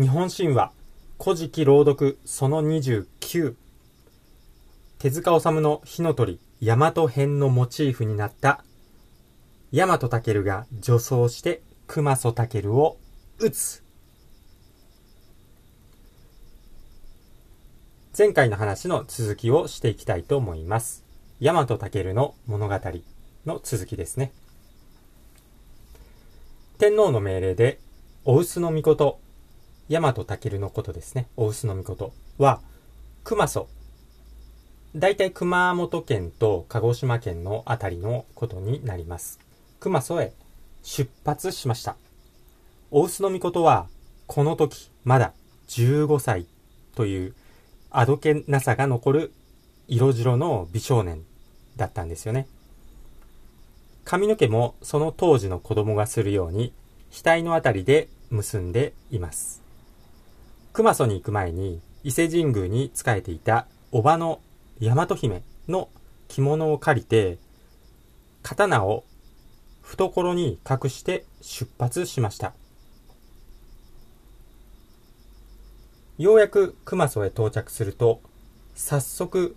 日本神話古事記朗読その29手塚治虫の火の鳥大和編のモチーフになった大和健が女装して熊曽健を撃つ。前回の話の続きをしていきたいと思います。大和健の物語の続きですね。天皇の命令でお臼の御事大和健のことですね。お臼の御事は、熊曽。大体熊本県と鹿児島県のあたりのことになります。熊曽へ出発しました。お臼の御事は、この時、まだ15歳というあどけなさが残る色白の美少年だったんですよね。髪の毛もその当時の子供がするように額のあたりで結んでいます。熊曽に行く前に伊勢神宮に仕えていた叔母の大和姫の着物を借りて刀を懐に隠して出発しました。ようやく熊曽へ到着すると、早速、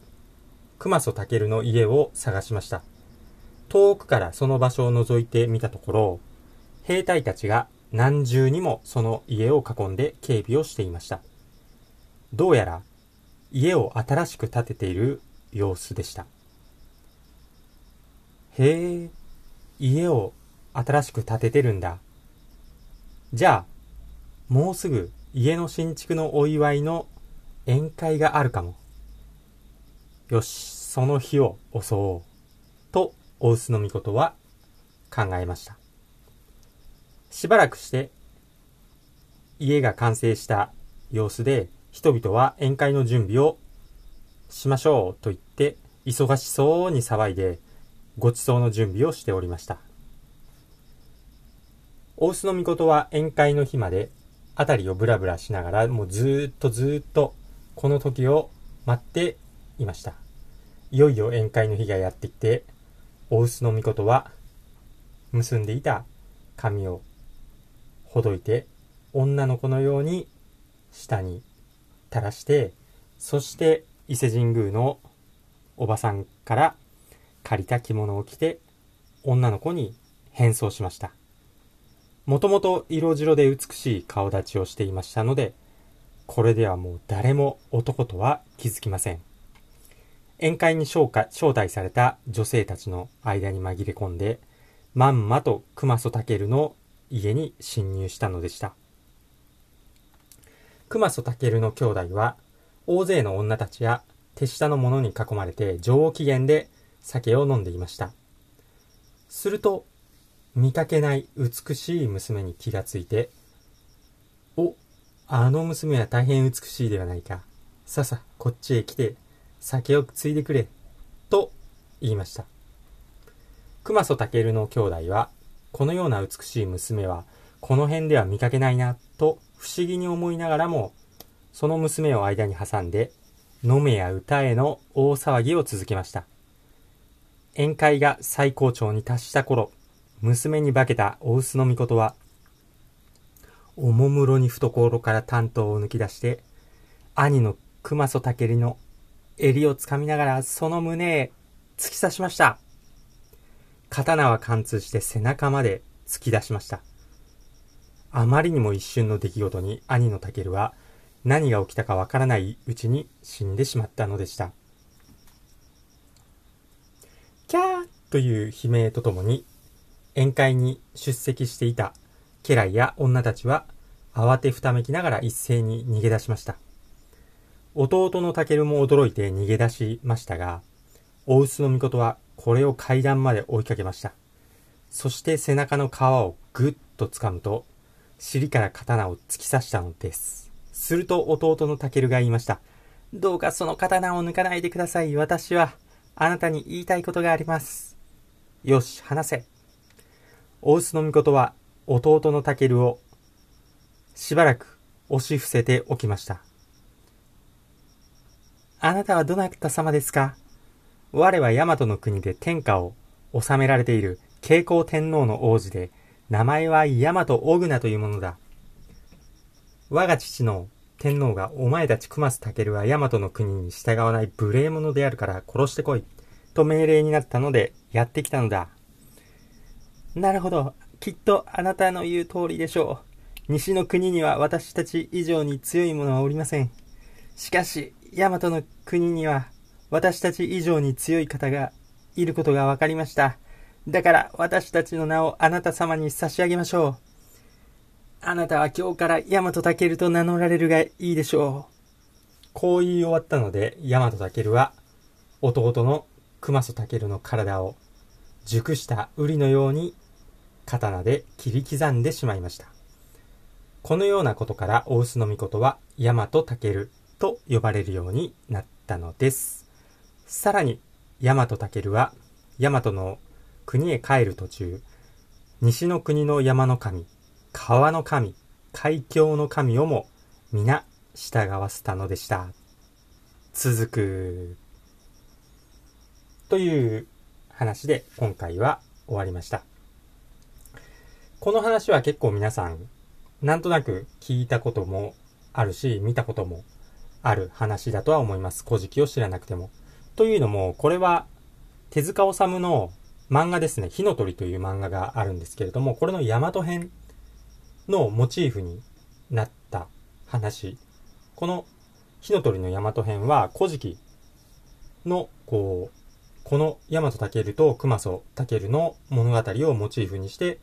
熊曽健の家を探しました。遠くからその場所を覗いてみたところ、兵隊たちが何重にもその家を囲んで警備をしていました。どうやら家を新しく建てている様子でした。へえ、家を新しく建ててるんだ。じゃあ、もうすぐ家の新築のお祝いの宴会があるかも。よし、その日を襲おう。と、大臼の御事は考えました。しばらくして家が完成した様子で人々は宴会の準備をしましょうと言って忙しそうに騒いでご馳走の準備をしておりました。大須の御事は宴会の日まで辺りをブラブラしながらもうずっとずっとこの時を待っていました。いよいよ宴会の日がやってきて大須の御事は結んでいた髪をほどいて、女の子のように下に垂らして、そして伊勢神宮のおばさんから借りた着物を着て、女の子に変装しました。もともと色白で美しい顔立ちをしていましたので、これではもう誰も男とは気づきません。宴会に招待された女性たちの間に紛れ込んで、まんまと熊曽健の家に侵入したのでした。熊曽健の兄弟は、大勢の女たちや手下の者に囲まれて上機嫌で酒を飲んでいました。すると、見かけない美しい娘に気がついて、お、あの娘は大変美しいではないか。ささ、こっちへ来て、酒を継いでくれ。と言いました。熊曽健の兄弟は、このような美しい娘は、この辺では見かけないな、と不思議に思いながらも、その娘を間に挟んで、飲めや歌への大騒ぎを続けました。宴会が最高潮に達した頃、娘に化けた大臼の御事は、おもむろに懐から担当を抜き出して、兄の熊曽武の襟をつかみながらその胸へ突き刺しました。刀は貫通して背中まで突き出しました。あまりにも一瞬の出来事に兄のタケルは何が起きたかわからないうちに死んでしまったのでした。キャーという悲鳴とともに宴会に出席していた家来や女たちは慌てふためきながら一斉に逃げ出しました。弟のタケルも驚いて逃げ出しましたが、大臼の御事はこれを階段まで追いかけました。そして背中の皮をぐっと掴むと、尻から刀を突き刺したのです。すると弟のタケルが言いました。どうかその刀を抜かないでください。私は、あなたに言いたいことがあります。よし、話せ。大臼の御事は、弟のタケルを、しばらく押し伏せておきました。あなたはどなた様ですか？我は大和の国で天下を治められている慶光天皇の王子で、名前は大和大船というものだ。我が父の天皇がお前たち熊須武は大和の国に従わない無礼者であるから殺してこい。と命令になったのでやってきたのだ。なるほど。きっとあなたの言う通りでしょう。西の国には私たち以上に強い者はおりません。しかし、大和の国には私たち以上に強い方がいることが分かりました。だから私たちの名をあなた様に差し上げましょう。あなたは今日から大和健と名乗られるがいいでしょう。こう言い終わったので、大和健は弟の熊曽健の体を熟した瓜のように刀で切り刻んでしまいました。このようなことから大須の御事は大和健と呼ばれるようになったのです。さらに、大和健は大和の国へ帰る途中、西の国の山の神、川の神、海峡の神をも皆従わせたのでした。続く。という話で今回は終わりました。この話は結構皆さん、なんとなく聞いたこともあるし、見たこともある話だとは思います。古事記を知らなくても。というのも、これは手塚治虫の漫画ですね、火の鳥という漫画があるんですけれども、これの大和編のモチーフになった話。この火の鳥の大和編は、古事記の、こう、この大和健と熊曽健の物語をモチーフにして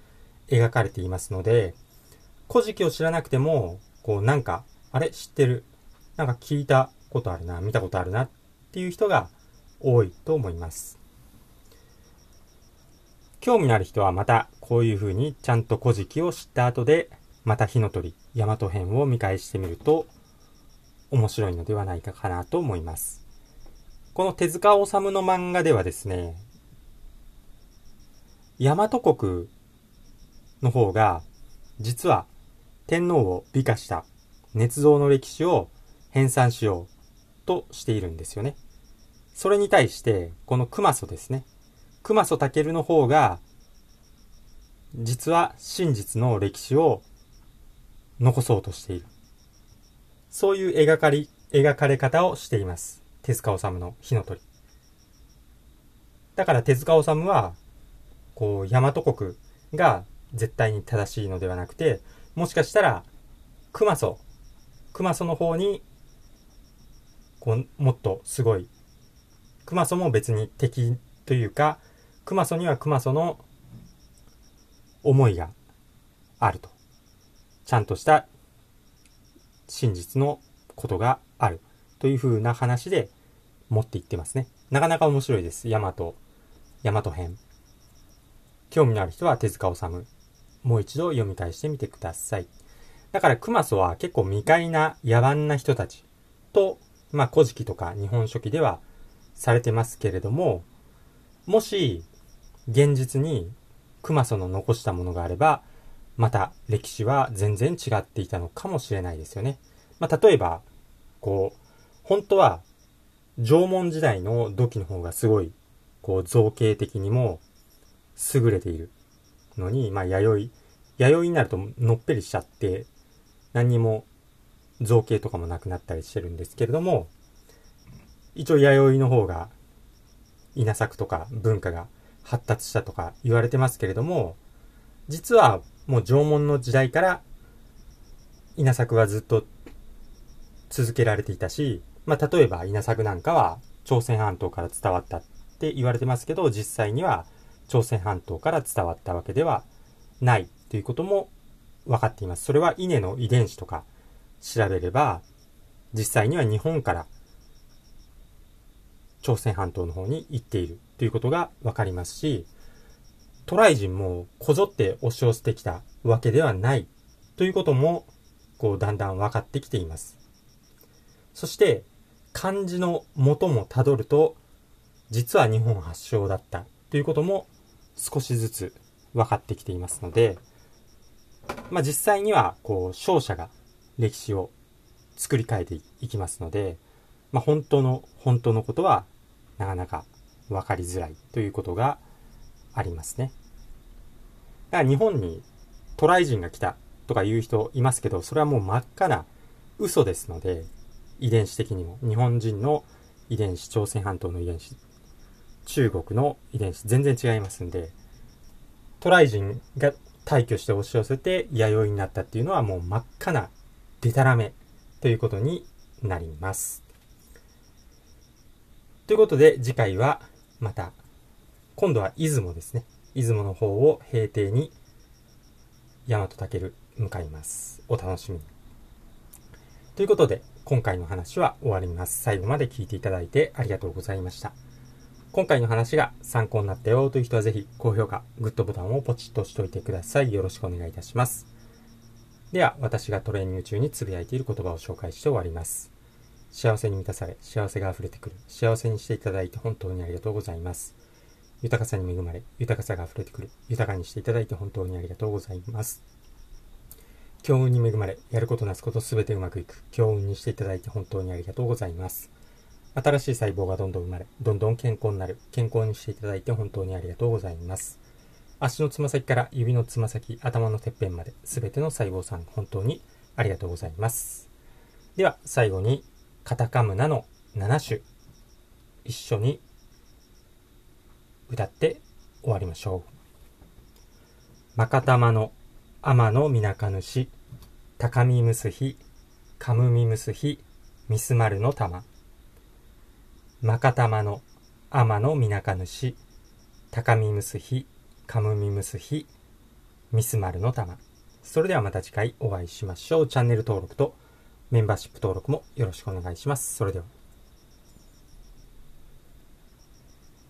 描かれていますので、古事記を知らなくても、こうなんか、あれ？知ってる？なんか聞いたことあるな、見たことあるなっていう人が多いと思います。興味のある人はまたこういう風にちゃんと古事記を知った後で、また火の鳥、大和編を見返してみると面白いのではないかかなと思います。この手塚治虫の漫画ではですね、大和国の方が、実は天皇を美化した捏造の歴史を編纂しようとしているんですよね。それに対して、この熊曽ですね。熊曽健の方が、実は真実の歴史を残そうとしている。そういう描かり、描かれ方をしています。手塚治虫の火の鳥。だから手塚治虫は、こう、大和国が絶対に正しいのではなくて、もしかしたら、熊曽、熊曽の方に、こう、もっとすごい、熊曽も別に敵というか、熊曽には熊曽の思いがあると。ちゃんとした真実のことがあるという風な話で持っていってますね。なかなか面白いです。大和、大和編。興味のある人は手塚治虫。もう一度読み返してみてください。だから熊曽は結構未開な野蛮な人たちと、まあ古事記とか日本書紀ではされてますけれども、もし現実に熊曽の残したものがあれば、また歴史は全然違っていたのかもしれないですよね。まあ例えば、こう、本当は縄文時代の土器の方がすごい、こう造形的にも優れているのに、まあ、弥生、弥生になるとのっぺりしちゃって、何にも造形とかもなくなったりしてるんですけれども、一応弥生の方が稲作とか文化が発達したとか言われてますけれども、実はもう縄文の時代から稲作はずっと続けられていたし、まあ、例えば稲作なんかは朝鮮半島から伝わったって言われてますけど、実際には朝鮮半島から伝わったわけではないということも分かっています。それは稲の遺伝子とか調べれば、実際には日本から朝鮮半島の方に行っているということが分かりますし、渡来人もこぞって押し寄せてきたわけではないということも、こうだんだん分かってきています。そして、漢字の元もたどると、実は日本発祥だったということも少しずつ分かってきていますので、まあ、実際には、こう、勝者が歴史を作り変えていきますので、まあ、本当の、本当のことは、なかなか分かりづらいということがありますね。だから日本に渡来人が来たとか言う人いますけど、それはもう真っ赤な嘘ですので、遺伝子的にも。日本人の遺伝子、朝鮮半島の遺伝子、中国の遺伝子、全然違いますんで、渡来人が退去して押し寄せて弥生になったっていうのはもう真っ赤なデタラメということになります。ということで次回はまた今度は出雲ですね。出雲の方を平定に大和武向かいます。お楽しみに。ということで今回の話は終わります。最後まで聞いていただいてありがとうございました。今回の話が参考になったよという人はぜひ高評価、グッドボタンをポチッと押しておいてください。よろしくお願いいたします。では、私がトレーニング中につぶやいている言葉を紹介して終わります。幸せに満たされ、幸せが溢れてくる。幸せにしていただいて本当にありがとうございます。豊かさに恵まれ、豊かさが溢れてくる。豊かにしていただいて本当にありがとうございます。強運に恵まれ、やることなすことすべてうまくいく。強運にしていただいて本当にありがとうございます。新しい細胞がどんどん生まれ、どんどん健康になる。健康にしていただいて本当にありがとうございます。足のつま先から指のつま先、頭のてっぺんまで、すべての細胞さん、本当にありがとうございます。では、最後に、カタカムナの7種、一緒に歌って終わりましょう。まかたまの天のみなかぬし、高みむすひ、かむみむすひ、みすまるの玉。まかたまの天のみなかぬし、高みむすひ、かむみむすひ、ミスマルの玉。それではまた次回お会いしましょう。チャンネル登録とメンバーシップ登録もよろしくお願いします。それでは。